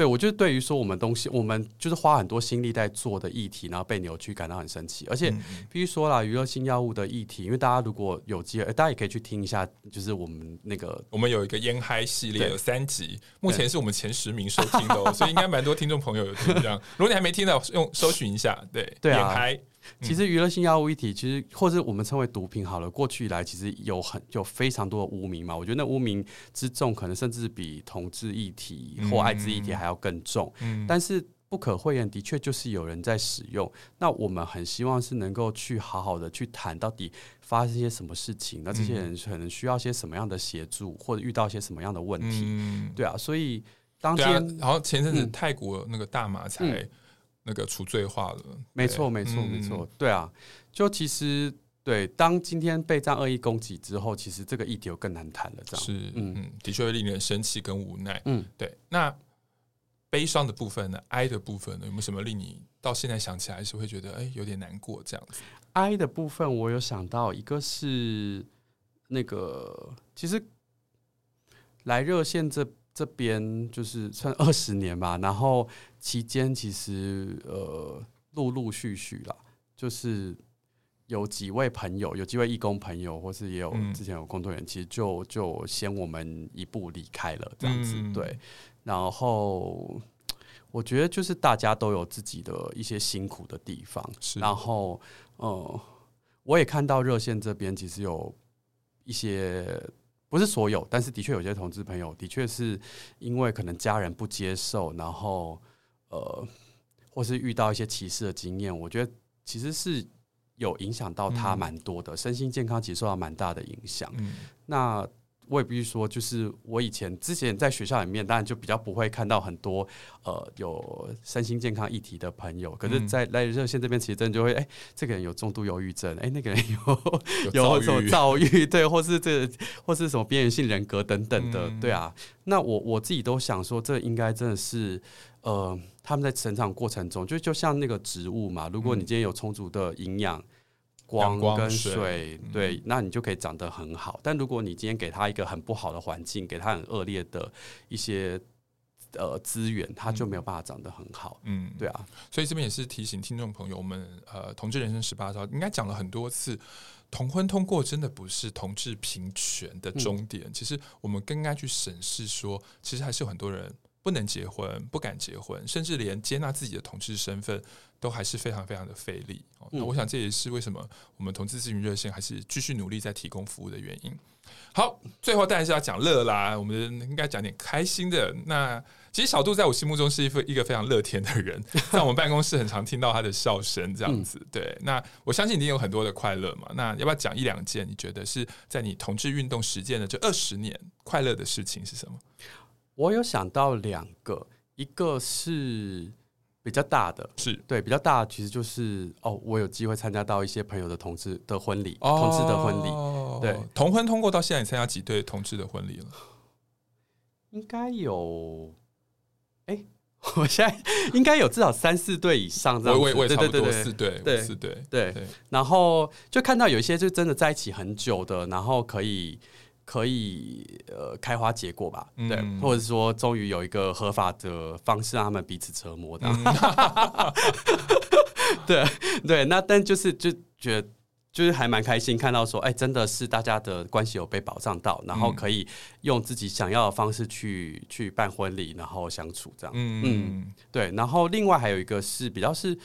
对，我就对于说我们东西，我们就是花很多心力在做的议题，然后被扭曲，感到很生气。而且必须说啦，娱乐性药物的议题，因为大家如果有机会，大家也可以去听一下，就是我们那个，我们有一个烟嗨系列，有三集，目前是我们前十名收听的，哦，所以应该蛮多听众朋友有听这样。如果你还没听到，用搜寻一下，对，对啊，烟嗨。其实娱乐性药物议题，其实或者我们称为毒品好了。过去以来，其实有很有非常多的污名嘛。我觉得那污名之重，可能甚至比同志议题或艾滋议题还要更重。嗯，但是不可讳言，的确就是有人在使用。那我们很希望是能够去好好的去谈，到底发生些什么事情。那这些人可能需要些什么样的协助，或者遇到些什么样的问题？嗯，对啊。所以当天，然后前阵子泰国那个大麻才。那个除罪化了，没错，没错，没错，对啊，就其实对，当今天被这样恶意攻击之后，其实这个议题又更难谈了，这样。是，嗯。嗯，的确会令人生气跟无奈，嗯，对。那悲伤的部分呢，哀的部分呢，有没有什么令你到现在想起来是会觉得哎有点难过这样子？哀的部分我有想到，一个是那个其实来热线这这边就是算二十年吧，然后期间其实呃陆陆续续啦，就是有几位朋友，有几位义工朋友，或是也有之前有工作人员，其实就就先我们一步离开了这样子，嗯、对。然后我觉得就是大家都有自己的一些辛苦的地方，是。然后呃，我也看到热线这边其实有一些，不是所有，但是的确有些同志朋友的确是因为可能家人不接受，然后呃，或是遇到一些歧视的经验，我觉得其实是有影响到他蛮多的，嗯、身心健康其实受到蛮大的影响。嗯、那。我也必须说，就是我以前之前在学校里面，当然就比较不会看到很多呃有身心健康议题的朋友。可是，在来热线这边，其实真的就会，哎、欸，这个人有重度忧郁症，哎、欸，那个人有有什么躁郁，对，或是这个、或是什么边缘性人格等等的，对啊。那我我自己都想说，这应该真的是呃，他们在成长过程中，就就像那个植物嘛，如果你今天有充足的营养。光跟水，水对，嗯、那你就可以长得很好。但如果你今天给他一个很不好的环境，给他很恶劣的一些呃资源，他就没有办法长得很好。嗯，对啊。所以这边也是提醒听众朋友们，呃，同志人生十八招应该讲了很多次，同婚通过真的不是同志平权的终点。嗯、其实我们更应该去审视说，其实还是有很多人不能结婚，不敢结婚，甚至连接纳自己的同志身份。都还是非常非常的费力，那我想这也是为什么我们同志咨询热线还是继续努力在提供服务的原因。好，最后当然是要讲乐啦，我们应该讲点开心的。那其实小杜在我心目中是一个一个非常乐天的人，<laughs> 在我们办公室很常听到他的笑声，这样子。对，那我相信你有很多的快乐嘛。那要不要讲一两件你觉得是在你同志运动实践的这二十年快乐的事情是什么？我有想到两个，一个是。比较大的是对，比较大的其实就是哦，我有机会参加到一些朋友的同志的婚礼，哦、同志的婚礼，对，同婚通过到现在，你参加几对同志的婚礼了？应该有，哎、欸，<laughs> 我现在应该有至少三四对以上这样子，我也我也差不多对对对四对，对四对，对，对，然后就看到有一些就真的在一起很久的，然后可以。可以呃开花结果吧，对，嗯、或者说终于有一个合法的方式让他们彼此折磨的，嗯、<laughs> 对对，那但就是就觉得就是还蛮开心看到说，哎，真的是大家的关系有被保障到，然后可以用自己想要的方式去去办婚礼，然后相处这样，嗯。嗯，对，然后另外还有一个是比较是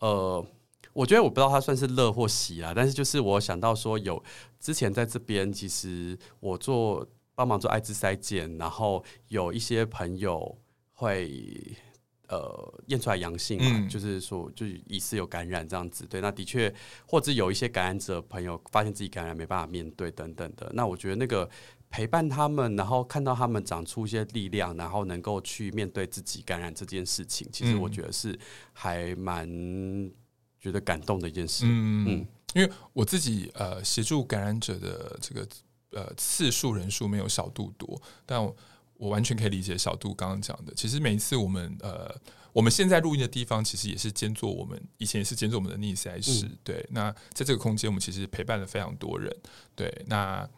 呃。我觉得我不知道他算是乐或喜啦，但是就是我想到说，有之前在这边，其实我做帮忙做艾滋筛检，然后有一些朋友会呃验出来阳性嘛，嗯、就是说就疑似有感染这样子。对，那的确，或者有一些感染者朋友发现自己感染没办法面对等等的。那我觉得那个陪伴他们，然后看到他们长出一些力量，然后能够去面对自己感染这件事情，其实我觉得是还蛮。觉得感动的一件事，嗯嗯，因为我自己呃协助感染者的这个呃次数人数没有小度多，但我，我完全可以理解小杜刚刚讲的。其实每一次我们呃我们现在录音的地方，其实也是兼做我们以前也是兼做我们的逆赛事，嗯、对。那在这个空间，我们其实陪伴了非常多人，对。那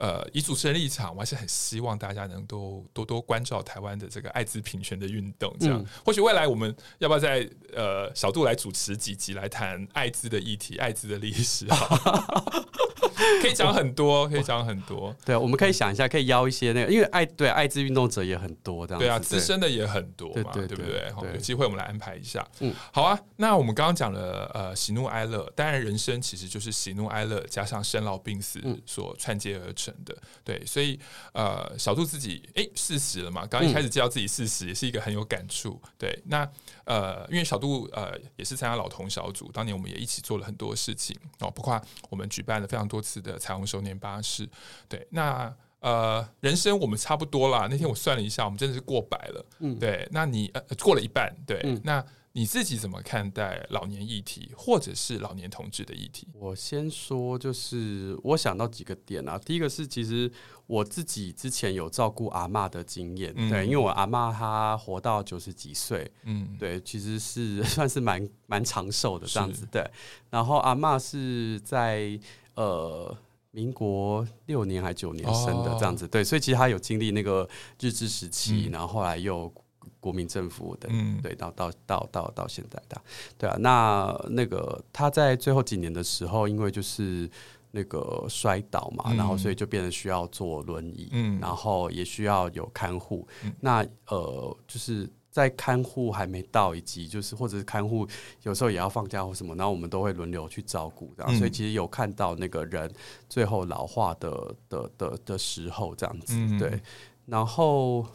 呃，以主持人立场，我还是很希望大家能够多多关照台湾的这个艾滋平权的运动。这样，嗯、或许未来我们要不要在呃小度来主持几集来谈艾滋的议题、艾滋的历史？<laughs> <laughs> 可以讲很多，可以讲很多。对，我们可以想一下，可以邀一些那个，因为爱对艾滋运动者也很多，这样对啊，资深的也很多嘛，对不对？好，有机会我们来安排一下。嗯，好啊。那我们刚刚讲了呃喜怒哀乐，当然人生其实就是喜怒哀乐加上生老病死所串接而成的。对，所以呃小杜自己哎四十了嘛，刚刚一开始介绍自己四十，也是一个很有感触。对，那呃因为小杜呃也是参加老同小组，当年我们也一起做了很多事情哦，包括我们举办了非常多次。的彩虹手年巴士，对，那呃，人生我们差不多啦。那天我算了一下，我们真的是过百了，嗯，对。那你呃过了一半，对，嗯、那你自己怎么看待老年议题，或者是老年同志的议题？我先说，就是我想到几个点啊。第一个是，其实我自己之前有照顾阿嬷的经验，嗯、对，因为我阿嬷她活到九十几岁，嗯，对，其实是 <laughs> 算是蛮蛮长寿的这样子，对。然后阿嬷是在呃民国六年还九年生的这样子，哦、对，所以其实她有经历那个日治时期，嗯、然后后来又。国民政府的，嗯，对，到到到到到现在的，对啊，那那个他在最后几年的时候，因为就是那个摔倒嘛，嗯、然后所以就变得需要坐轮椅，嗯，然后也需要有看护，嗯、那呃，就是在看护还没到，以及就是或者是看护有时候也要放假或什么，然后我们都会轮流去照顾，然后所以其实有看到那个人最后老化的的的的时候这样子，嗯、对，然后。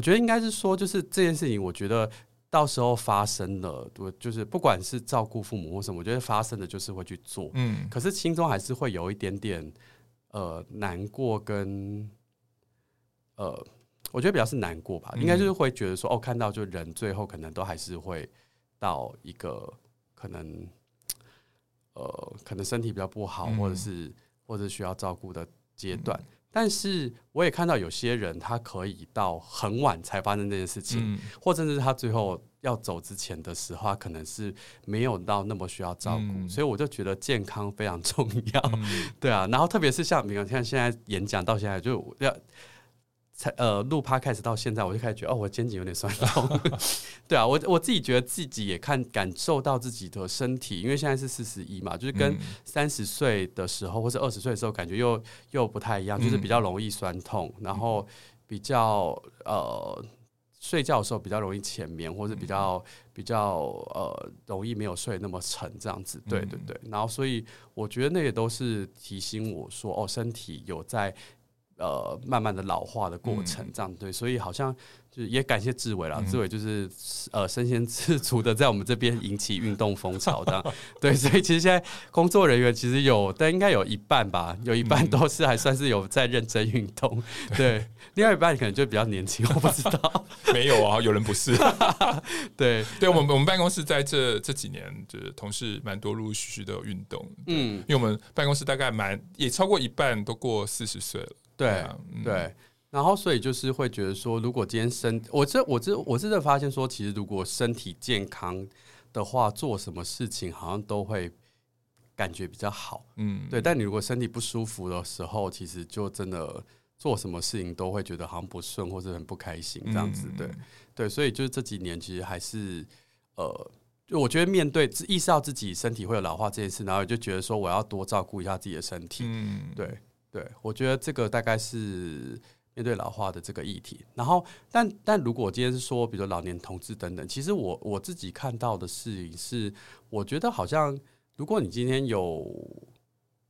我觉得应该是说，就是这件事情，我觉得到时候发生了，我就是不管是照顾父母或什么，我觉得发生的就是会去做，嗯，可是心中还是会有一点点呃难过跟呃，我觉得比较是难过吧，应该就是会觉得说，哦，看到就人最后可能都还是会到一个可能呃，可能身体比较不好，或者是或者需要照顾的阶段。但是我也看到有些人，他可以到很晚才发生这件事情，嗯、或者是他最后要走之前的时候，他可能是没有到那么需要照顾，嗯、所以我就觉得健康非常重要，嗯、<laughs> 对啊。然后特别是像你看，现在演讲到现在就要。才呃录 Podcast 到现在，我就开始觉得哦，我肩颈有点酸痛。<laughs> <laughs> 对啊，我我自己觉得自己也看感受到自己的身体，因为现在是四十一嘛，就是跟三十岁的时候或者二十岁的时候感觉又又不太一样，就是比较容易酸痛，然后比较呃睡觉的时候比较容易浅眠，或者比较比较呃容易没有睡那么沉这样子。对对对，然后所以我觉得那也都是提醒我说哦，身体有在。呃，慢慢的老化的过程，这样对，所以好像就也感谢志伟啦，志伟就是呃身先士卒的在我们这边引起运动风潮，这样。对，所以其实现在工作人员其实有，但应该有一半吧，有一半都是还算是有在认真运动，对，<laughs> 另外一半可能就比较年轻，我不知道，<laughs> 没有啊，有人不是，<laughs> 对，对我们我们办公室在这这几年就是同事蛮多陆陆续续都有运动，嗯，因为我们办公室大概蛮也超过一半都过四十岁了。对、对，然后所以就是会觉得说，如果今天身，我这我这我真的发现说，其实如果身体健康的话，做什么事情好像都会感觉比较好，嗯，对。但你如果身体不舒服的时候，其实就真的做什么事情都会觉得好像不顺或者很不开心这样子，对对。所以就是这几年其实还是呃，就我觉得面对意识到自己身体会有老化这件事，然后就觉得说我要多照顾一下自己的身体，嗯，对。对，我觉得这个大概是面对老化的这个议题。然后，但但如果今天是说，比如说老年同志等等，其实我我自己看到的事情是，我觉得好像如果你今天有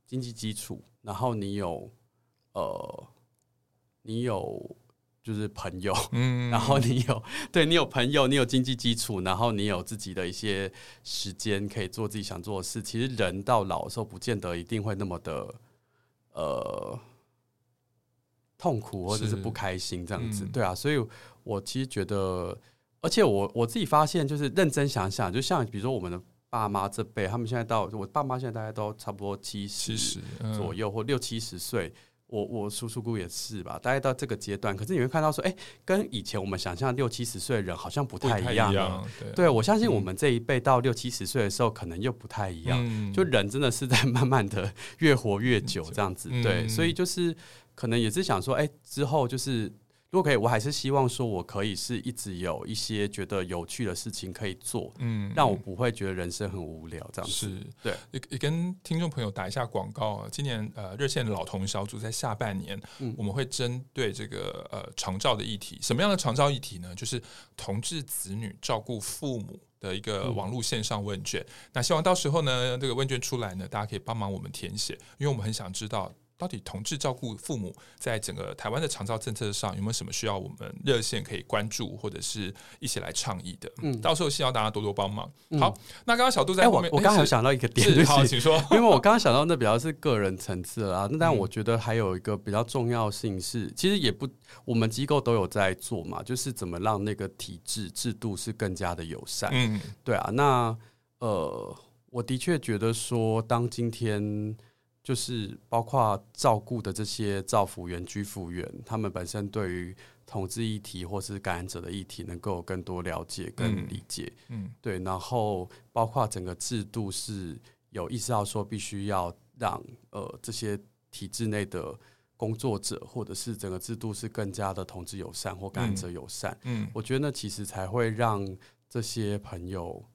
经济基础，然后你有呃，你有就是朋友，嗯，<laughs> 然后你有对你有朋友，你有经济基础，然后你有自己的一些时间可以做自己想做的事。其实人到老的时候，不见得一定会那么的。呃，痛苦或者是不开心这样子，嗯、对啊，所以我其实觉得，而且我我自己发现，就是认真想想，就像比如说我们的爸妈这辈，他们现在到我爸妈现在大概都差不多七十左右或六七十岁。我我叔叔姑也是吧，大概到这个阶段，可是你会看到说，哎、欸，跟以前我们想象六七十岁的人好像不太一样。对，对，我相信我们这一辈到六七十岁的时候，可能又不太一样。嗯、就人真的是在慢慢的越活越久这样子。嗯、对，所以就是可能也是想说，哎、欸，之后就是。如果可以，我还是希望说，我可以是一直有一些觉得有趣的事情可以做，嗯，让我不会觉得人生很无聊这样子。是，对，也也跟听众朋友打一下广告啊。今年呃，热线的老同小组在下半年，嗯，我们会针对这个呃长照的议题，什么样的长照议题呢？就是同志子女照顾父母的一个网络线上问卷。嗯，那希望到时候呢，这个问卷出来呢，大家可以帮忙我们填写，因为我们很想知道。到底同志照顾父母在整个台湾的长照政策上有没有什么需要我们热线可以关注或者是一起来倡议的？嗯，到时候希望大家多多帮忙。嗯、好，那刚刚小杜在后面，欸、我刚刚有想到一个点，<laughs> 就是好，请说，因为我刚刚想到那比较是个人层次啊，<laughs> 那但我觉得还有一个比较重要性是，其实也不，我们机构都有在做嘛，就是怎么让那个体制制度是更加的友善。嗯，对啊，那呃，我的确觉得说，当今天。就是包括照顾的这些照服员、居服员，他们本身对于同志议题或是感染者的议题，能够有更多了解跟理解。嗯，嗯对。然后包括整个制度是有意识到说，必须要让呃这些体制内的工作者，或者是整个制度是更加的同志友善或感染者友善。嗯，嗯我觉得那其实才会让这些朋友。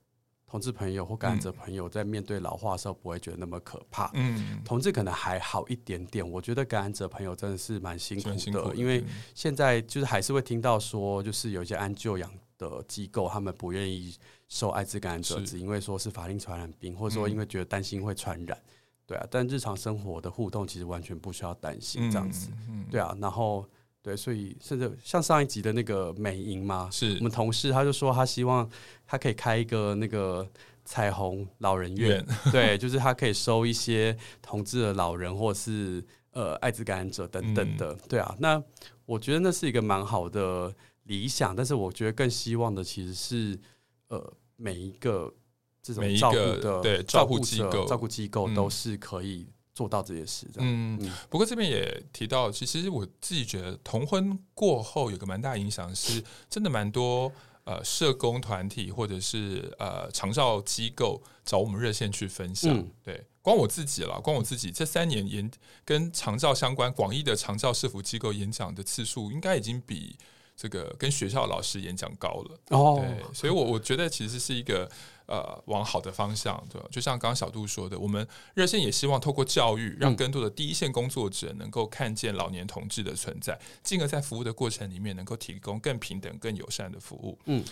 同志朋友或感染者朋友在面对老化的时候，不会觉得那么可怕。嗯，同志可能还好一点点。我觉得感染者朋友真的是蛮辛苦的，苦的，因为现在就是还是会听到说，就是有一些安救养的机构，他们不愿意收艾滋感染者，只因为说是法定传染病，或者说因为觉得担心会传染。对啊，但日常生活的互动其实完全不需要担心这样子。对啊，然后。对，所以甚至像上一集的那个美英嘛，是。我们同事，他就说他希望他可以开一个那个彩虹老人院，对，<laughs> 就是他可以收一些同志的老人或是呃艾滋感染者等等的，嗯、对啊，那我觉得那是一个蛮好的理想，但是我觉得更希望的其实是呃每一个这种照顾的对照顾机构照顾机构都是可以。做到这些事，嗯，不过这边也提到，其实我自己觉得同婚过后有个蛮大影响，是真的蛮多呃社工团体或者是呃长照机构找我们热线去分享。嗯、对，光我自己了，光我自己这三年演跟长照相关广义的长照社福机构演讲的次数，应该已经比这个跟学校老师演讲高了。哦，对，所以我我觉得其实是一个。呃，往好的方向，对吧？就像刚刚小杜说的，我们热线也希望透过教育，让更多的第一线工作者能够看见老年同志的存在，进而在服务的过程里面能够提供更平等、更友善的服务。嗯，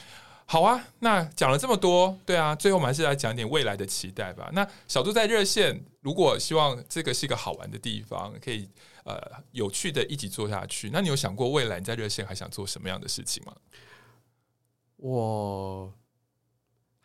好啊，那讲了这么多，对啊，最后我们还是来讲点未来的期待吧。那小杜在热线，如果希望这个是一个好玩的地方，可以呃有趣的一起做下去，那你有想过未来你在热线还想做什么样的事情吗？我。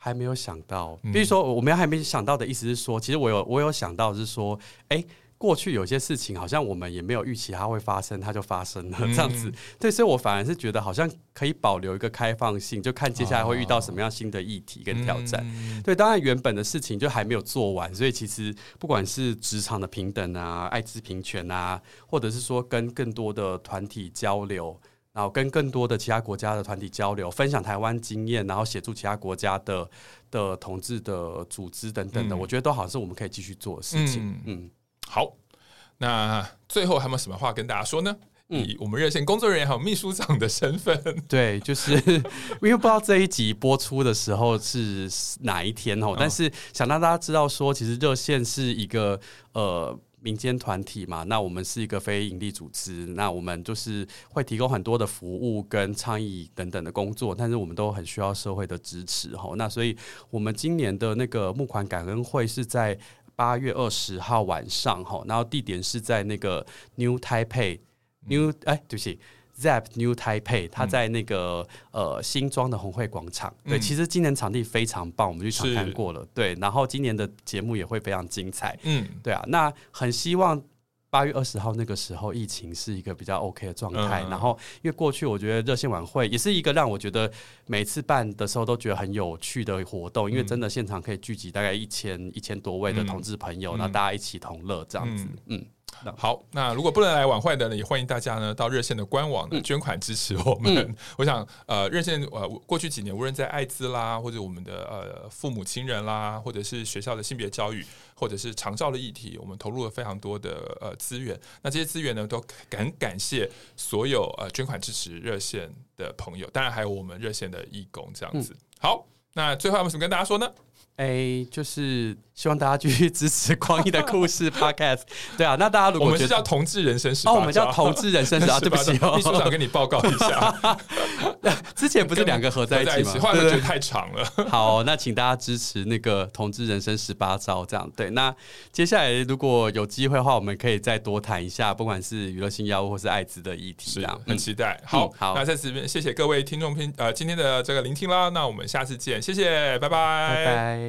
还没有想到，比如说我们还没想到的意思是说，其实我有我有想到是说，哎，过去有些事情好像我们也没有预期它会发生，它就发生了这样子。对，所以我反而是觉得好像可以保留一个开放性，就看接下来会遇到什么样新的议题跟挑战。对，当然原本的事情就还没有做完，所以其实不管是职场的平等啊、艾滋平权啊，或者是说跟更多的团体交流。然后跟更多的其他国家的团体交流，分享台湾经验，然后协助其他国家的的同志的组织等等的，嗯、我觉得都好像是我们可以继续做的事情。嗯，嗯好，那最后还有没有什么话跟大家说呢？嗯、以我们热线工作人员还有秘书长的身份，<laughs> 对，就是因为不知道这一集播出的时候是哪一天哦，但是想让大家知道说，其实热线是一个呃。民间团体嘛，那我们是一个非营利组织，那我们就是会提供很多的服务跟倡议等等的工作，但是我们都很需要社会的支持哈。那所以我们今年的那个募款感恩会是在八月二十号晚上哈，然后地点是在那个 New Taipei New 哎，对不起。Zep New Taipei，他在那个呃新庄的红会广场。对，其实今年场地非常棒，我们去场看过了。对，然后今年的节目也会非常精彩。嗯，对啊，那很希望八月二十号那个时候疫情是一个比较 OK 的状态。然后，因为过去我觉得热线晚会也是一个让我觉得每次办的时候都觉得很有趣的活动，因为真的现场可以聚集大概一千一千多位的同志朋友，然后大家一起同乐这样子。嗯。好，那如果不能来晚会的呢，也欢迎大家呢到热线的官网呢捐款支持我们。嗯、<laughs> 我想，呃，热线呃过去几年，无论在艾滋啦，或者我们的呃父母亲人啦，或者是学校的性别教育，或者是长照的议题，我们投入了非常多的呃资源。那这些资源呢，都感感谢所有呃捐款支持热线的朋友，当然还有我们热线的义工这样子。嗯、好，那最后有什么跟大家说呢？哎、欸，就是希望大家继续支持光一的 <laughs> 故事 Podcast。对啊，那大家如果我们是叫同志人生十八招，哦，我们叫同志人生 <laughs> 十八招，对不起，秘书长跟你报告一下。<laughs> 之前不是两个合在一起吗？后来觉得太长了。好，那请大家支持那个同志人生十八招，这样对。那接下来如果有机会的话，我们可以再多谈一下，不管是娱乐性药物或是艾滋的议题，这样很期待。好，嗯、好，那在此边谢谢各位听众听呃今天的这个聆听啦，那我们下次见，谢谢，拜拜，拜